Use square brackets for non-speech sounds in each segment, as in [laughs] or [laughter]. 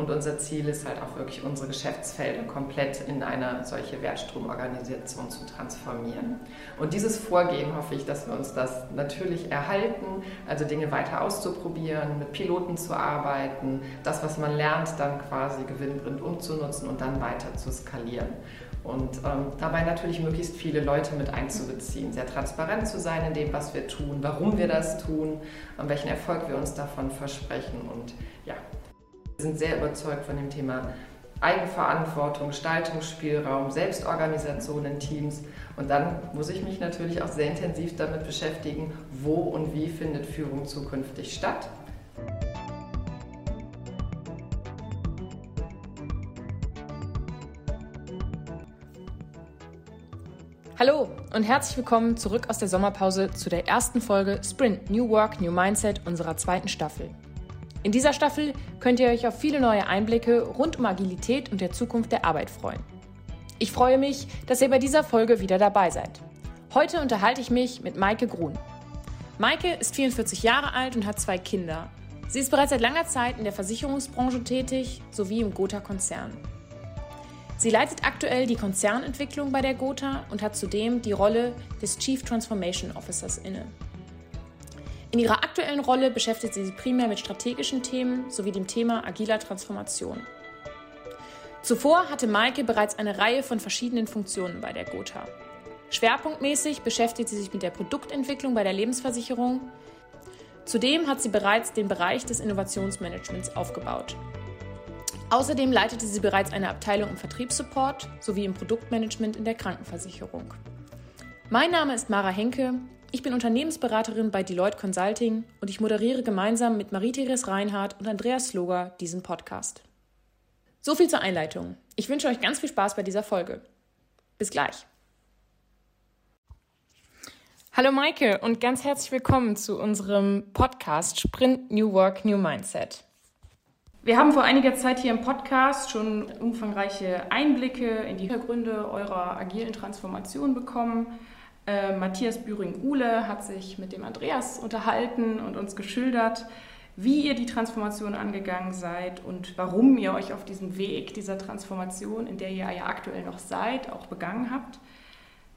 Und unser Ziel ist halt auch wirklich unsere Geschäftsfelder komplett in eine solche Wertstromorganisation zu transformieren. Und dieses Vorgehen hoffe ich, dass wir uns das natürlich erhalten, also Dinge weiter auszuprobieren, mit Piloten zu arbeiten, das, was man lernt, dann quasi gewinnbringend umzunutzen und dann weiter zu skalieren. Und ähm, dabei natürlich möglichst viele Leute mit einzubeziehen, sehr transparent zu sein in dem, was wir tun, warum wir das tun, welchen Erfolg wir uns davon versprechen. Und ja, wir sind sehr überzeugt von dem Thema Eigenverantwortung, Gestaltungsspielraum, Selbstorganisation in Teams. Und dann muss ich mich natürlich auch sehr intensiv damit beschäftigen, wo und wie findet Führung zukünftig statt. Hallo und herzlich willkommen zurück aus der Sommerpause zu der ersten Folge Sprint New Work, New Mindset unserer zweiten Staffel. In dieser Staffel könnt ihr euch auf viele neue Einblicke rund um Agilität und der Zukunft der Arbeit freuen. Ich freue mich, dass ihr bei dieser Folge wieder dabei seid. Heute unterhalte ich mich mit Maike Grun. Maike ist 44 Jahre alt und hat zwei Kinder. Sie ist bereits seit langer Zeit in der Versicherungsbranche tätig sowie im Gotha-Konzern. Sie leitet aktuell die Konzernentwicklung bei der Gotha und hat zudem die Rolle des Chief Transformation Officers inne. In ihrer aktuellen Rolle beschäftigt sie sich primär mit strategischen Themen sowie dem Thema agiler Transformation. Zuvor hatte Maike bereits eine Reihe von verschiedenen Funktionen bei der Gotha. Schwerpunktmäßig beschäftigt sie sich mit der Produktentwicklung bei der Lebensversicherung. Zudem hat sie bereits den Bereich des Innovationsmanagements aufgebaut. Außerdem leitete sie bereits eine Abteilung im Vertriebssupport sowie im Produktmanagement in der Krankenversicherung. Mein Name ist Mara Henke, ich bin Unternehmensberaterin bei Deloitte Consulting und ich moderiere gemeinsam mit Marie-Therese Reinhardt und Andreas Sloger diesen Podcast. So viel zur Einleitung. Ich wünsche euch ganz viel Spaß bei dieser Folge. Bis gleich. Hallo Maike und ganz herzlich willkommen zu unserem Podcast Sprint New Work, New Mindset. Wir haben vor einiger Zeit hier im Podcast schon umfangreiche Einblicke in die Hintergründe eurer agilen Transformation bekommen. Äh, Matthias Büring-Uhle hat sich mit dem Andreas unterhalten und uns geschildert, wie ihr die Transformation angegangen seid und warum ihr euch auf diesem Weg dieser Transformation, in der ihr ja aktuell noch seid, auch begangen habt.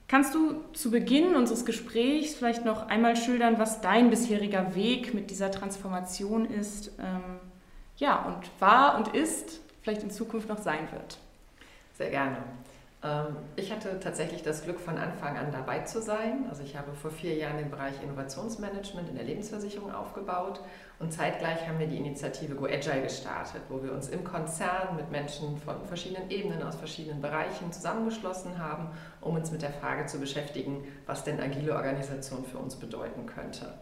Kannst du zu Beginn unseres Gesprächs vielleicht noch einmal schildern, was dein bisheriger Weg mit dieser Transformation ist? Ähm, ja, und war und ist, vielleicht in Zukunft noch sein wird. Sehr gerne. Ähm, ich hatte tatsächlich das Glück, von Anfang an dabei zu sein. Also ich habe vor vier Jahren den Bereich Innovationsmanagement in der Lebensversicherung aufgebaut und zeitgleich haben wir die Initiative Go Agile gestartet, wo wir uns im Konzern mit Menschen von verschiedenen Ebenen aus verschiedenen Bereichen zusammengeschlossen haben, um uns mit der Frage zu beschäftigen, was denn agile Organisation für uns bedeuten könnte.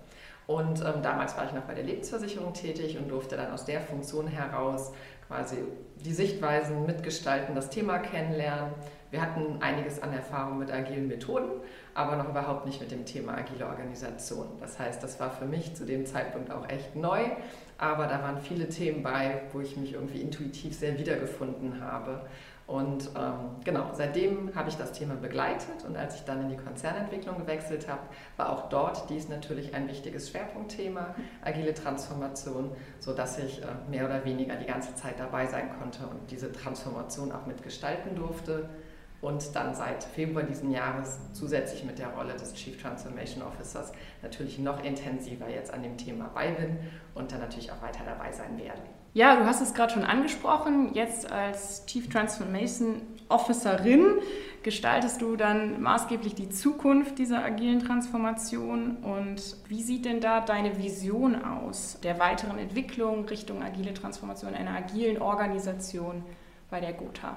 Und ähm, damals war ich noch bei der Lebensversicherung tätig und durfte dann aus der Funktion heraus quasi die Sichtweisen mitgestalten, das Thema kennenlernen. Wir hatten einiges an Erfahrung mit agilen Methoden, aber noch überhaupt nicht mit dem Thema agile Organisation. Das heißt, das war für mich zu dem Zeitpunkt auch echt neu, aber da waren viele Themen bei, wo ich mich irgendwie intuitiv sehr wiedergefunden habe und ähm, genau, seitdem habe ich das Thema begleitet und als ich dann in die Konzernentwicklung gewechselt habe, war auch dort dies natürlich ein wichtiges Schwerpunktthema, agile Transformation, sodass ich äh, mehr oder weniger die ganze Zeit dabei sein konnte und diese Transformation auch mitgestalten durfte und dann seit Februar diesen Jahres zusätzlich mit der Rolle des Chief Transformation Officers natürlich noch intensiver jetzt an dem Thema bei bin und dann natürlich auch weiter dabei sein werde. Ja, du hast es gerade schon angesprochen. Jetzt als Chief Transformation Officerin gestaltest du dann maßgeblich die Zukunft dieser agilen Transformation. Und wie sieht denn da deine Vision aus der weiteren Entwicklung Richtung agile Transformation einer agilen Organisation bei der Gotha?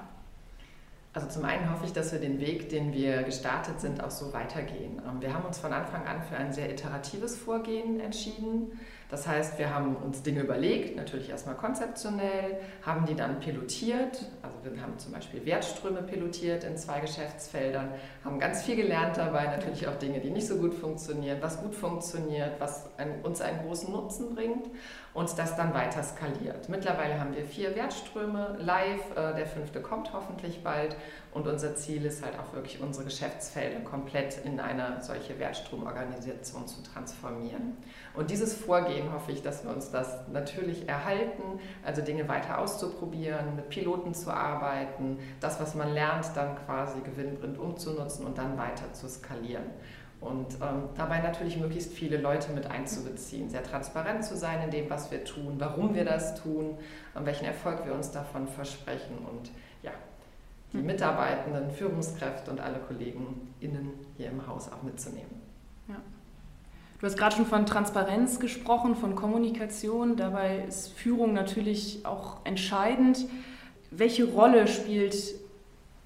Also zum einen hoffe ich, dass wir den Weg, den wir gestartet sind, auch so weitergehen. Ähm, wir haben uns von Anfang an für ein sehr iteratives Vorgehen entschieden. Das heißt, wir haben uns Dinge überlegt, natürlich erstmal konzeptionell, haben die dann pilotiert. Also wir haben zum Beispiel Wertströme pilotiert in zwei Geschäftsfeldern, haben ganz viel gelernt dabei, natürlich auch Dinge, die nicht so gut funktionieren, was gut funktioniert, was uns einen großen Nutzen bringt und das dann weiter skaliert. Mittlerweile haben wir vier Wertströme live, äh, der fünfte kommt hoffentlich bald und unser Ziel ist halt auch wirklich unsere Geschäftsfelder komplett in eine solche Wertstromorganisation zu transformieren. Und dieses Vorgehen hoffe ich, dass wir uns das natürlich erhalten, also Dinge weiter auszuprobieren, mit Piloten zu arbeiten, das, was man lernt, dann quasi gewinnbringend umzunutzen und dann weiter zu skalieren. Und ähm, dabei natürlich möglichst viele Leute mit einzubeziehen, sehr transparent zu sein in dem, was wir tun, warum wir das tun, welchen Erfolg wir uns davon versprechen und ja, die hm. Mitarbeitenden, Führungskräfte und alle Kollegen innen hier im Haus auch mitzunehmen. Ja. Du hast gerade schon von Transparenz gesprochen, von Kommunikation. Dabei ist Führung natürlich auch entscheidend. Welche Rolle spielt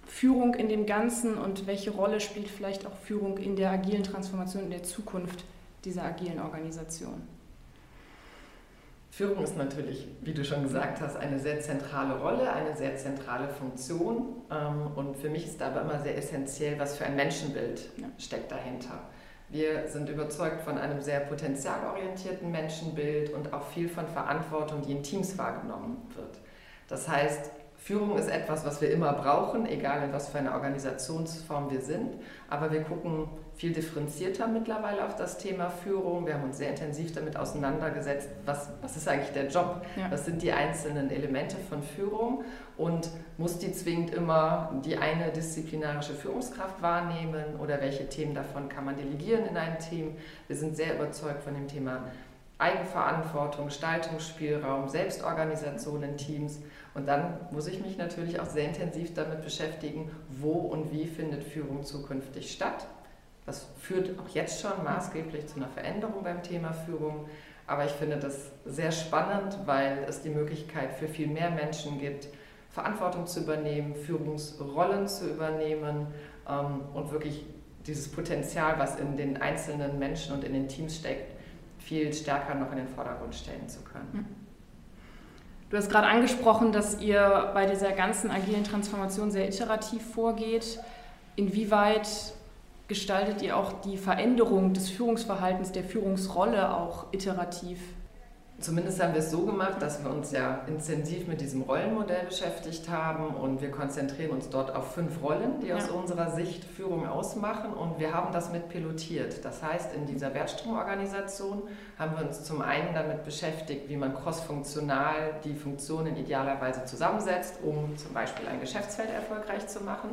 Führung in dem Ganzen und welche Rolle spielt vielleicht auch Führung in der agilen Transformation, in der Zukunft dieser agilen Organisation? Führung ist natürlich, wie du schon gesagt hast, eine sehr zentrale Rolle, eine sehr zentrale Funktion. Ähm, und für mich ist aber immer sehr essentiell, was für ein Menschenbild steckt dahinter. Wir sind überzeugt von einem sehr potenzialorientierten Menschenbild und auch viel von Verantwortung, die in Teams wahrgenommen wird. Das heißt, Führung ist etwas, was wir immer brauchen, egal in was für einer Organisationsform wir sind. Aber wir gucken viel differenzierter mittlerweile auf das Thema Führung. Wir haben uns sehr intensiv damit auseinandergesetzt, was, was ist eigentlich der Job, ja. was sind die einzelnen Elemente von Führung und muss die zwingend immer die eine disziplinarische Führungskraft wahrnehmen oder welche Themen davon kann man delegieren in ein Team. Wir sind sehr überzeugt von dem Thema Eigenverantwortung, Gestaltungsspielraum, Selbstorganisation in Teams. Und dann muss ich mich natürlich auch sehr intensiv damit beschäftigen, wo und wie findet Führung zukünftig statt. Das führt auch jetzt schon maßgeblich zu einer Veränderung beim Thema Führung. Aber ich finde das sehr spannend, weil es die Möglichkeit für viel mehr Menschen gibt, Verantwortung zu übernehmen, Führungsrollen zu übernehmen ähm, und wirklich dieses Potenzial, was in den einzelnen Menschen und in den Teams steckt, viel stärker noch in den Vordergrund stellen zu können. Hm. Du hast gerade angesprochen, dass ihr bei dieser ganzen agilen Transformation sehr iterativ vorgeht. Inwieweit gestaltet ihr auch die Veränderung des Führungsverhaltens, der Führungsrolle auch iterativ? Zumindest haben wir es so gemacht, dass wir uns ja intensiv mit diesem Rollenmodell beschäftigt haben und wir konzentrieren uns dort auf fünf Rollen, die ja. aus unserer Sicht Führung ausmachen und wir haben das mit pilotiert. Das heißt, in dieser Wertstromorganisation haben wir uns zum einen damit beschäftigt, wie man crossfunktional die Funktionen idealerweise zusammensetzt, um zum Beispiel ein Geschäftsfeld erfolgreich zu machen.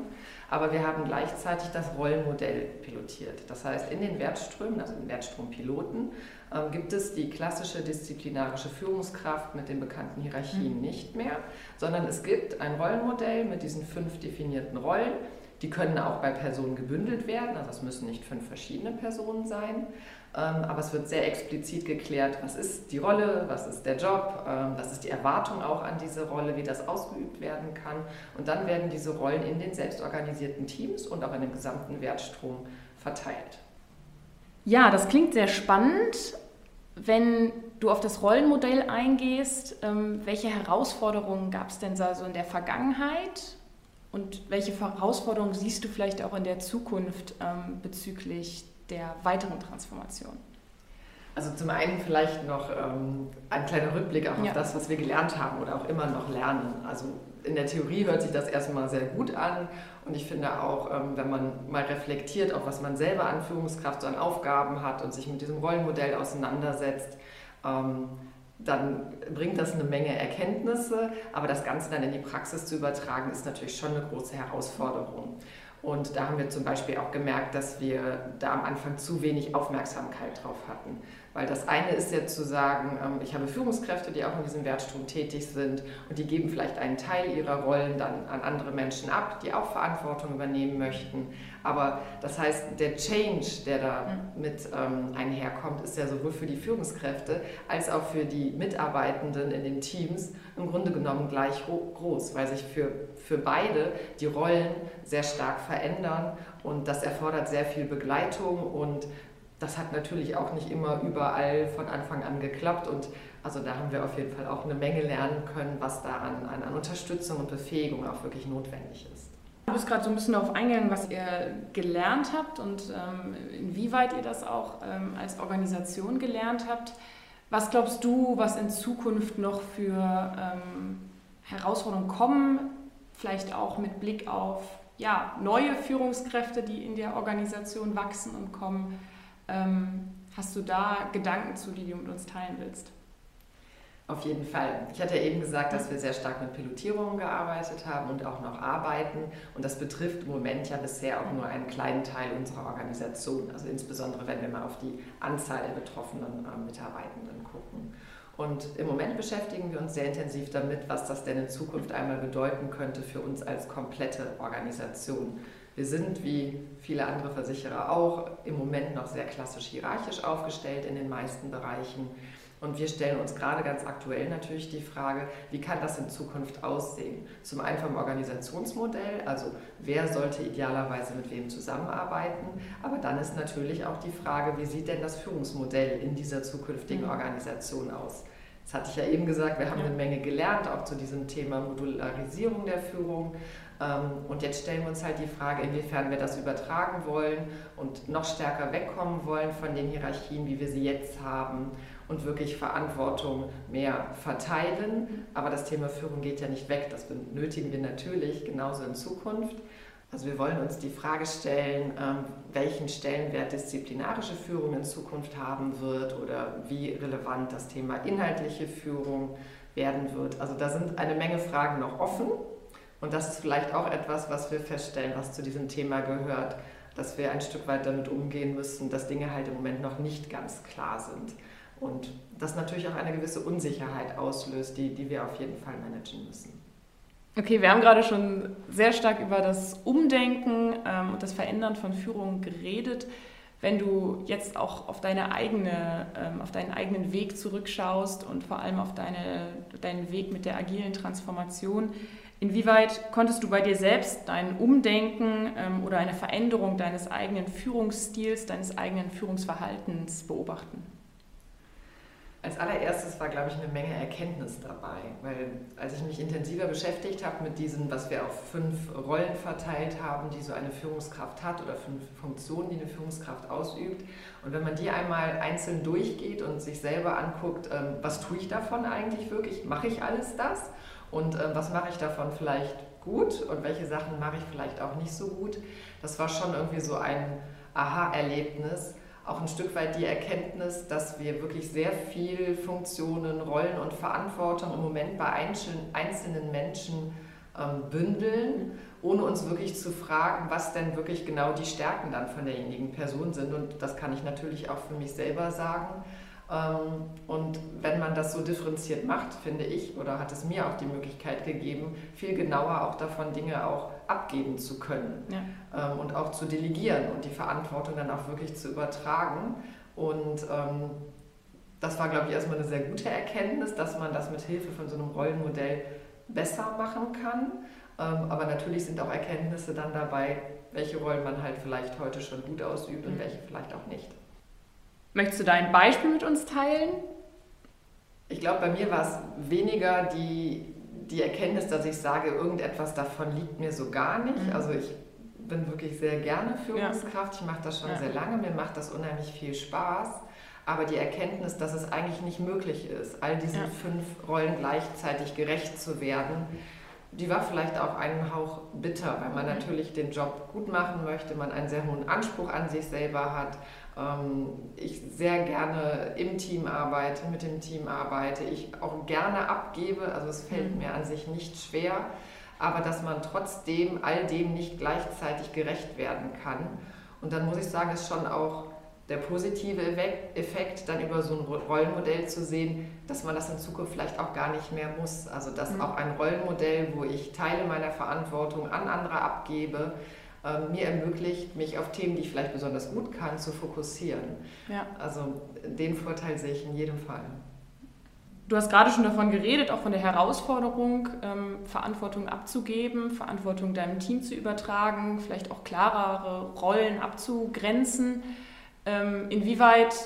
Aber wir haben gleichzeitig das Rollenmodell pilotiert. Das heißt, in den Wertströmen, also in den Wertstrompiloten, ähm, gibt es die klassische disziplinarische Führungskraft mit den bekannten Hierarchien mhm. nicht mehr, sondern es gibt ein Rollenmodell mit diesen fünf definierten Rollen. Die können auch bei Personen gebündelt werden, also es müssen nicht fünf verschiedene Personen sein, ähm, aber es wird sehr explizit geklärt, was ist die Rolle, was ist der Job, ähm, was ist die Erwartung auch an diese Rolle, wie das ausgeübt werden kann. Und dann werden diese Rollen in den selbstorganisierten Teams und auch in dem gesamten Wertstrom verteilt. Ja, das klingt sehr spannend. Wenn du auf das Rollenmodell eingehst, ähm, welche Herausforderungen gab es denn also in der Vergangenheit und welche Herausforderungen siehst du vielleicht auch in der Zukunft ähm, bezüglich der weiteren Transformation? Also zum einen vielleicht noch ähm, ein kleiner Rückblick auch ja. auf das, was wir gelernt haben oder auch immer noch lernen. Also in der Theorie hört sich das erstmal sehr gut an und ich finde auch, ähm, wenn man mal reflektiert, auch was man selber an Führungskraft so an Aufgaben hat und sich mit diesem Rollenmodell auseinandersetzt, ähm, dann bringt das eine Menge Erkenntnisse, aber das Ganze dann in die Praxis zu übertragen, ist natürlich schon eine große Herausforderung. Und da haben wir zum Beispiel auch gemerkt, dass wir da am Anfang zu wenig Aufmerksamkeit drauf hatten. Weil das eine ist ja zu sagen, ähm, ich habe Führungskräfte, die auch in diesem Wertstrom tätig sind und die geben vielleicht einen Teil ihrer Rollen dann an andere Menschen ab, die auch Verantwortung übernehmen möchten. Aber das heißt, der Change, der da mhm. mit ähm, einherkommt, ist ja sowohl für die Führungskräfte als auch für die Mitarbeitenden in den Teams im Grunde genommen gleich groß, weil sich für, für beide die Rollen sehr stark verändern und das erfordert sehr viel Begleitung und das hat natürlich auch nicht immer überall von Anfang an geklappt und also da haben wir auf jeden Fall auch eine Menge lernen können, was da an, an, Unterstützung und Befähigung auch wirklich notwendig ist. Du bist gerade so ein bisschen darauf eingegangen, was ihr gelernt habt und ähm, inwieweit ihr das auch ähm, als Organisation gelernt habt. Was glaubst du, was in Zukunft noch für ähm, Herausforderungen kommen? Vielleicht auch mit Blick auf ja, neue Führungskräfte, die in der Organisation wachsen und kommen. Ähm, hast du da Gedanken zu, die du mit uns teilen willst? Auf jeden Fall. Ich hatte ja eben gesagt, dass wir sehr stark mit Pilotierungen gearbeitet haben und auch noch arbeiten. Und das betrifft im Moment ja bisher auch nur einen kleinen Teil unserer Organisation. Also insbesondere, wenn wir mal auf die Anzahl der betroffenen äh, Mitarbeitenden gucken. Und im Moment beschäftigen wir uns sehr intensiv damit, was das denn in Zukunft einmal bedeuten könnte für uns als komplette Organisation. Wir sind, wie viele andere Versicherer auch, im Moment noch sehr klassisch hierarchisch aufgestellt in den meisten Bereichen. Und wir stellen uns gerade ganz aktuell natürlich die Frage, wie kann das in Zukunft aussehen? Zum einen vom Organisationsmodell, also wer sollte idealerweise mit wem zusammenarbeiten, aber dann ist natürlich auch die Frage, wie sieht denn das Führungsmodell in dieser zukünftigen mhm. Organisation aus? Das hatte ich ja eben gesagt, wir haben eine Menge gelernt, auch zu diesem Thema Modularisierung der Führung. Ähm, und jetzt stellen wir uns halt die Frage, inwiefern wir das übertragen wollen und noch stärker wegkommen wollen von den Hierarchien, wie wir sie jetzt haben und wirklich Verantwortung mehr verteilen. Aber das Thema Führung geht ja nicht weg. Das benötigen wir natürlich genauso in Zukunft. Also wir wollen uns die Frage stellen, ähm, welchen Stellenwert disziplinarische Führung in Zukunft haben wird oder wie relevant das Thema inhaltliche Führung werden wird. Also da sind eine Menge Fragen noch offen. Und das ist vielleicht auch etwas, was wir feststellen, was zu diesem Thema gehört, dass wir ein Stück weit damit umgehen müssen, dass Dinge halt im Moment noch nicht ganz klar sind. Und das natürlich auch eine gewisse Unsicherheit auslöst, die, die wir auf jeden Fall managen müssen. Okay, wir haben gerade schon sehr stark über das Umdenken ähm, und das Verändern von Führung geredet. Wenn du jetzt auch auf, deine eigene, ähm, auf deinen eigenen Weg zurückschaust und vor allem auf deine, deinen Weg mit der agilen Transformation, inwieweit konntest du bei dir selbst dein Umdenken ähm, oder eine Veränderung deines eigenen Führungsstils, deines eigenen Führungsverhaltens beobachten? Als allererstes war, glaube ich, eine Menge Erkenntnis dabei, weil als ich mich intensiver beschäftigt habe mit diesen, was wir auf fünf Rollen verteilt haben, die so eine Führungskraft hat oder fünf Funktionen, die eine Führungskraft ausübt, und wenn man die einmal einzeln durchgeht und sich selber anguckt, ähm, was tue ich davon eigentlich wirklich, mache ich alles das und ähm, was mache ich davon vielleicht gut und welche Sachen mache ich vielleicht auch nicht so gut, das war schon irgendwie so ein Aha-Erlebnis auch ein Stück weit die Erkenntnis, dass wir wirklich sehr viel Funktionen, Rollen und Verantwortung im Moment bei einzelnen Menschen ähm, bündeln, ohne uns wirklich zu fragen, was denn wirklich genau die Stärken dann von derjenigen Person sind. Und das kann ich natürlich auch für mich selber sagen. Ähm, und wenn man das so differenziert macht, finde ich, oder hat es mir auch die Möglichkeit gegeben, viel genauer auch davon Dinge auch abgeben zu können ja. Ähm, und auch zu delegieren und die Verantwortung dann auch wirklich zu übertragen. Und ähm, das war, glaube ich, erstmal eine sehr gute Erkenntnis, dass man das mit Hilfe von so einem Rollenmodell besser machen kann. aber natürlich sind auch Erkenntnisse dann dabei, welche Rollen man halt vielleicht heute schon gut ausübt und mhm. welche vielleicht auch nicht. Möchtest du da ein Beispiel mit uns teilen? Ich glaube, bei mir war es weniger die, die Erkenntnis, dass ich sage, irgendetwas davon liegt mir so gar nicht. Mhm. Also ich bin wirklich sehr gerne Führungskraft. Ja. Ich mache das schon ja. sehr lange. Mir macht das unheimlich viel Spaß. Aber die Erkenntnis, dass es eigentlich nicht möglich ist, all diesen ja. fünf Rollen gleichzeitig gerecht zu werden, die war vielleicht auch einen Hauch bitter, weil man mhm. natürlich den Job gut machen möchte, man einen sehr hohen Anspruch an sich selber hat ich sehr gerne im Team arbeite, mit dem Team arbeite, ich auch gerne abgebe, also es fällt mhm. mir an sich nicht schwer, aber dass man trotzdem all dem nicht gleichzeitig gerecht werden kann. Und dann muss ich sagen, ist schon auch der positive Effekt, dann über so ein Rollenmodell zu sehen, dass man das in Zukunft vielleicht auch gar nicht mehr muss. Also dass mhm. auch ein Rollenmodell, wo ich Teile meiner Verantwortung an andere abgebe, ähm, mir ermöglicht, mich auf Themen, die ich vielleicht besonders gut kann, zu fokussieren. Ja. Also den Vorteil sehe ich in jedem Fall. Du hast gerade schon davon geredet, auch von der Herausforderung, ähm, Verantwortung abzugeben, Verantwortung deinem Team zu übertragen, vielleicht auch klarere Rollen abzugrenzen. Ähm, inwieweit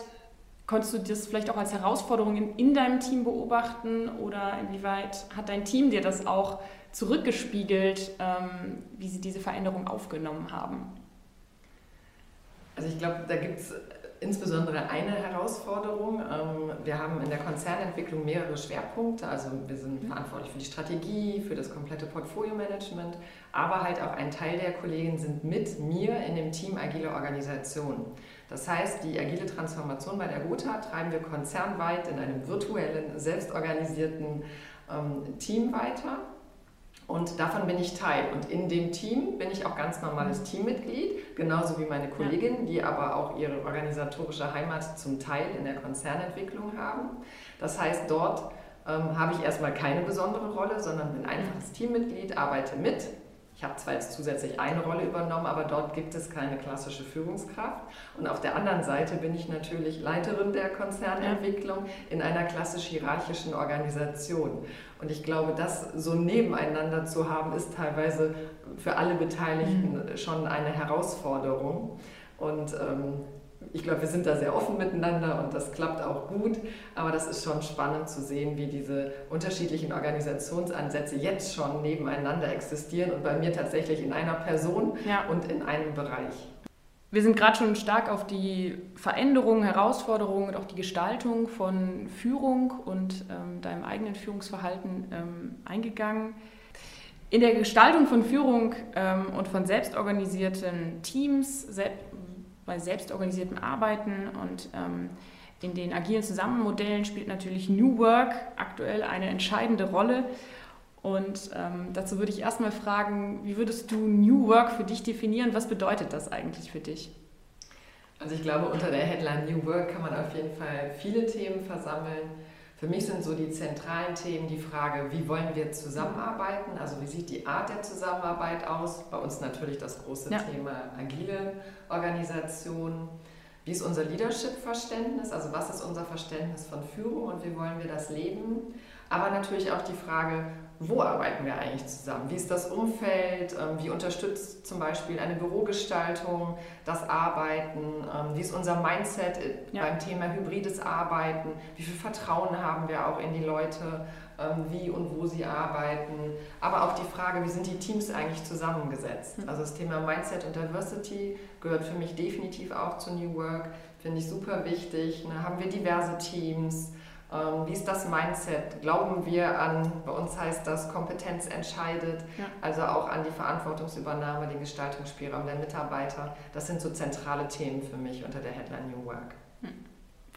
konntest du das vielleicht auch als Herausforderung in, in, deinem Team beobachten oder inwieweit hat dein Team dir das auch zurückgespiegelt, ähm, wie sie diese Veränderung aufgenommen haben? Also ich glaube, da gibt es insbesondere eine Herausforderung. Ähm, wir haben in der Konzernentwicklung mehrere Schwerpunkte. Also wir sind mhm. verantwortlich für die Strategie, für das komplette Portfolio-Management, aber halt auch ein Teil der Kollegen sind mit mir in dem Team Agile Organisation. Das heißt, die agile Transformation bei der Gotha treiben wir konzernweit in einem virtuellen, selbstorganisierten ähm, Team weiter. Und davon bin ich Teil. Und in dem Team bin ich auch ganz normales Teammitglied, genauso wie meine Kolleginnen, die aber auch ihre organisatorische Heimat zum Teil in der Konzernentwicklung haben. Das heißt, dort ähm, habe ich erstmal keine besondere Rolle, sondern bin einfaches Teammitglied, arbeite mit ich habe zwar jetzt zusätzlich eine Rolle übernommen, aber dort gibt es keine klassische Führungskraft. Und auf der anderen Seite bin ich natürlich Leiterin der Konzernentwicklung in einer klassisch hierarchischen Organisation. Und ich glaube, das so nebeneinander zu haben, ist teilweise für alle Beteiligten mhm. schon eine Herausforderung. Und ähm, ich glaube, wir sind da sehr offen miteinander und das klappt auch gut. Aber das ist schon spannend zu sehen, wie diese unterschiedlichen Organisationsansätze jetzt schon nebeneinander existieren und bei mir tatsächlich in einer Person ja. und in einem Bereich. Wir sind gerade schon stark auf die Veränderungen, Herausforderungen und auch die Gestaltung von Führung und ähm, deinem eigenen Führungsverhalten ähm, eingegangen. In der Gestaltung von Führung ähm, und von selbstorganisierten Teams, selbst bei selbstorganisiertem Arbeiten und ähm, in den agilen Zusammenmodellen spielt natürlich New Work aktuell eine entscheidende Rolle. Und ähm, dazu würde ich erstmal fragen, wie würdest du New Work für dich definieren? Was bedeutet das eigentlich für dich? Also ich glaube, unter der Headline New Work kann man auf jeden Fall viele Themen versammeln. Für mich sind so die zentralen Themen die Frage, wie wollen wir zusammenarbeiten? Also wie sieht die Art der Zusammenarbeit aus? Bei uns natürlich das große ja. Thema agile Organisation. Wie ist unser Leadership-Verständnis? Also was ist unser Verständnis von Führung und wie wollen wir das leben? Aber natürlich auch die Frage, wo arbeiten wir eigentlich zusammen? Wie ist das Umfeld? Ähm, wie unterstützt zum Beispiel eine Bürogestaltung das Arbeiten? Ähm, wie ist unser Mindset ja. beim Thema hybrides Arbeiten? Wie viel Vertrauen haben wir auch in die Leute, ähm, wie und wo sie arbeiten? Aber auch die Frage, wie sind die Teams eigentlich zusammengesetzt? Hm. Also das Thema Mindset und Diversity gehört für mich definitiv auch zu New Work. Finde ich super wichtig. Ne? Haben wir diverse Teams? Ähm, wie ist das Mindset? Glauben wir an, bei uns heißt das, Kompetenz entscheidet, ja. also auch an die Verantwortungsübernahme, den Gestaltungsspielraum der Mitarbeiter. Das sind so zentrale Themen für mich unter der Headline New Work. Hm.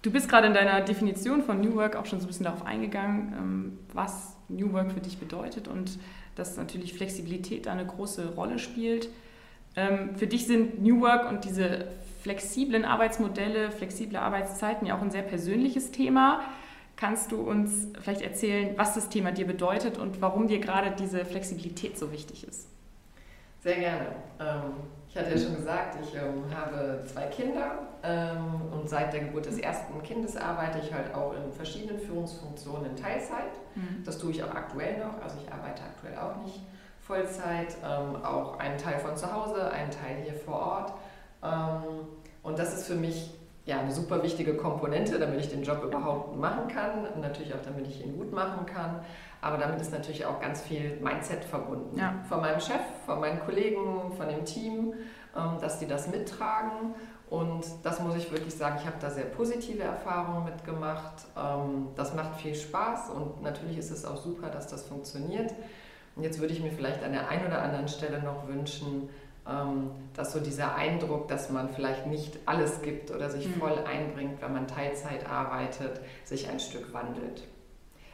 Du bist gerade in deiner Definition von New Work auch schon so ein bisschen darauf eingegangen, ähm, was New Work für dich bedeutet und dass natürlich Flexibilität da eine große Rolle spielt. Ähm, für dich sind New Work und diese flexiblen Arbeitsmodelle, flexible Arbeitszeiten ja auch ein sehr persönliches Thema. Kannst du uns vielleicht erzählen, was das Thema dir bedeutet und warum dir gerade diese Flexibilität so wichtig ist? Sehr gerne. Ähm, ich hatte ja schon gesagt, ich ähm, habe zwei Kinder ähm, und seit der Geburt des ersten Kindes arbeite ich halt auch in verschiedenen Führungsfunktionen in Teilzeit. Mhm. Das tue ich auch aktuell noch. Also ich arbeite aktuell auch nicht Vollzeit, auch einen Teil von zu Hause, einen Teil hier vor Ort. und das ist für mich ja, eine super wichtige Komponente, damit ich den Job überhaupt machen kann und natürlich auch, damit ich ihn gut machen kann. Aber damit ist natürlich auch ganz viel Mindset verbunden. Ja. Von meinem Chef, von meinen Kollegen, von dem Team, ähm, dass die das mittragen. Und das muss ich wirklich sagen, ich habe da sehr positive Erfahrungen mitgemacht. Ähm, das macht viel Spaß und natürlich ist es auch super, dass das funktioniert. Und jetzt würde ich mir vielleicht an der einen oder anderen Stelle noch wünschen, dass so dieser Eindruck, dass man vielleicht nicht alles gibt oder sich mhm. voll einbringt, wenn man Teilzeit arbeitet, sich ein Stück wandelt.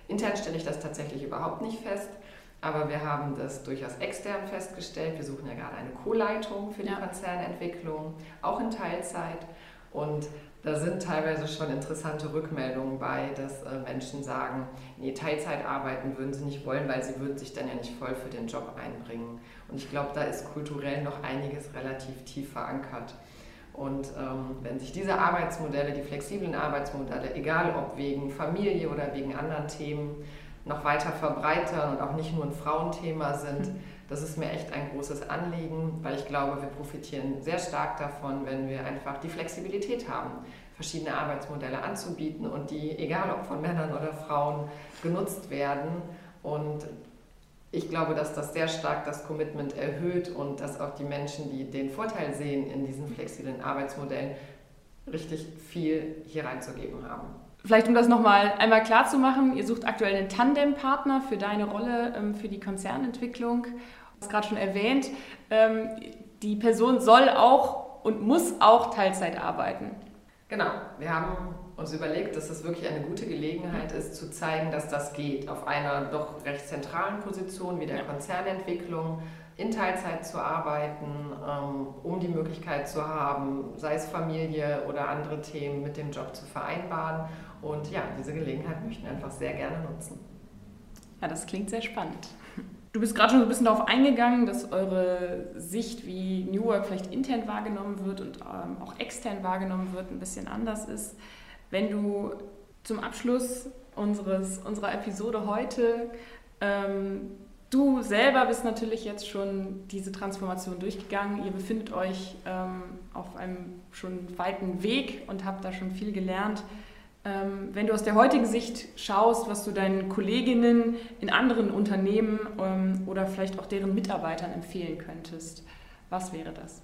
Intern stelle ich das tatsächlich überhaupt nicht fest, aber wir haben das durchaus extern festgestellt. Wir suchen ja gerade eine Co-Leitung für die ja. Konzernentwicklung, auch in Teilzeit. Und da sind teilweise schon interessante Rückmeldungen bei, dass äh, Menschen sagen, nee, Teilzeit arbeiten würden sie nicht wollen, weil sie würden sich dann ja nicht voll für den Job einbringen. Und ich glaube, da ist kulturell noch einiges relativ tief verankert. Und ähm, wenn sich diese Arbeitsmodelle, die flexiblen Arbeitsmodelle, egal ob wegen Familie oder wegen anderen Themen, noch weiter verbreitern und auch nicht nur ein Frauenthema sind, mhm. Das ist mir echt ein großes Anliegen, weil ich glaube, wir profitieren sehr stark davon, wenn wir einfach die Flexibilität haben, verschiedene Arbeitsmodelle anzubieten und die, egal ob von Männern oder Frauen, genutzt werden. Und ich glaube, dass das sehr stark das Commitment erhöht und dass auch die Menschen, die den Vorteil sehen in diesen flexiblen Arbeitsmodellen, richtig viel hier reinzugeben haben. Vielleicht um das nochmal einmal klar zu machen, ihr sucht aktuell einen Tandempartner für deine Rolle ähm, für die Konzernentwicklung. Du hast gerade schon erwähnt, ähm, die Person soll auch und muss auch Teilzeit arbeiten. Genau, wir haben uns überlegt, dass es wirklich eine gute Gelegenheit ist, zu zeigen, dass das geht, auf einer doch recht zentralen Position wie der Konzernentwicklung in Teilzeit zu arbeiten, ähm, um die Möglichkeit zu haben, sei es Familie oder andere Themen mit dem Job zu vereinbaren. Und ja, diese Gelegenheit möchten wir einfach sehr gerne nutzen. Ja, das klingt sehr spannend. Du bist gerade schon so ein bisschen darauf eingegangen, dass eure Sicht, wie New Work vielleicht intern wahrgenommen wird und ähm, auch extern wahrgenommen wird, ein bisschen anders ist. Wenn du zum Abschluss unseres, unserer Episode heute, ähm, du selber bist natürlich jetzt schon diese Transformation durchgegangen, ihr befindet euch ähm, auf einem schon weiten Weg und habt da schon viel gelernt. Ähm, wenn du aus der heutigen Sicht schaust, was du deinen Kolleginnen in anderen Unternehmen ähm, oder vielleicht auch deren Mitarbeitern empfehlen könntest, was wäre das?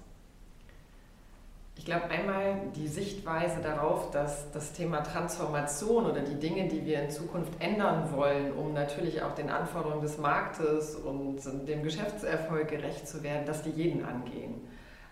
Ich glaube einmal die Sichtweise darauf, dass das Thema Transformation oder die Dinge, die wir in Zukunft ändern wollen, um natürlich auch den Anforderungen des Marktes und dem Geschäftserfolg gerecht zu werden, dass die jeden angehen.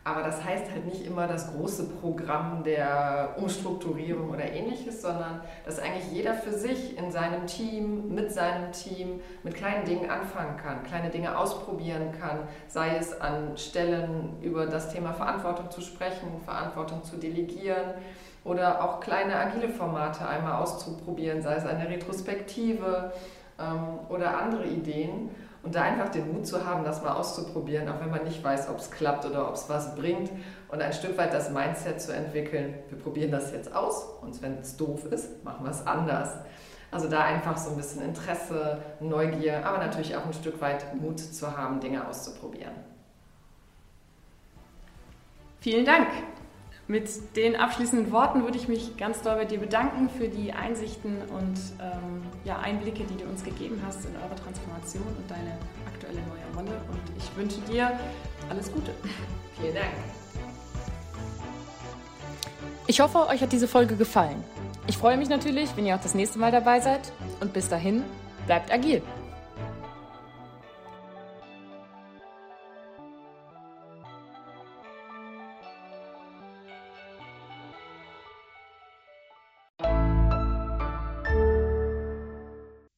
Aber das heißt halt nicht immer das große Programm der Umstrukturierung oder ähnliches, sondern dass eigentlich jeder für sich in seinem Team, mit seinem Team, mit kleinen Dingen anfangen kann, kleine Dinge ausprobieren kann, sei es an Stellen über das Thema Verantwortung zu sprechen, Verantwortung zu delegieren oder auch kleine agile Formate einmal auszuprobieren, sei es eine Retrospektive ähm, oder andere Ideen und da einfach den Mut zu haben, das mal auszuprobieren, auch wenn man nicht weiß, ob es klappt oder ob es was bringt. Und ein Stück weit das Mindset zu entwickeln, wir probieren das jetzt aus und wenn es doof ist, machen wir es anders. Also da einfach so ein bisschen Interesse, Neugier, aber natürlich auch ein Stück weit Mut zu haben, Dinge auszuprobieren. Vielen Dank. Mit den abschließenden Worten würde ich mich ganz doll bei dir bedanken für die Einsichten und ähm, ja, Einblicke, die du uns gegeben hast in eure Transformation und deine aktuelle neue Rolle. Und ich wünsche dir alles Gute. [laughs] Vielen Dank. Ich hoffe, euch hat diese Folge gefallen. Ich freue mich natürlich, wenn ihr auch das nächste Mal dabei seid. Und bis dahin, bleibt agil.